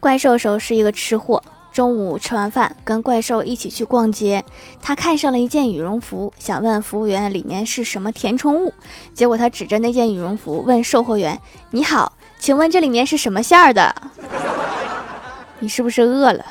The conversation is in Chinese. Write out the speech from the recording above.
怪兽兽是一个吃货中午吃完饭跟怪兽一起去逛街他看上了一件羽绒服想问服务员里面是什么填充物结果他指着那件羽绒服问售货员你好请问这里面是什么馅儿的你是不是饿了？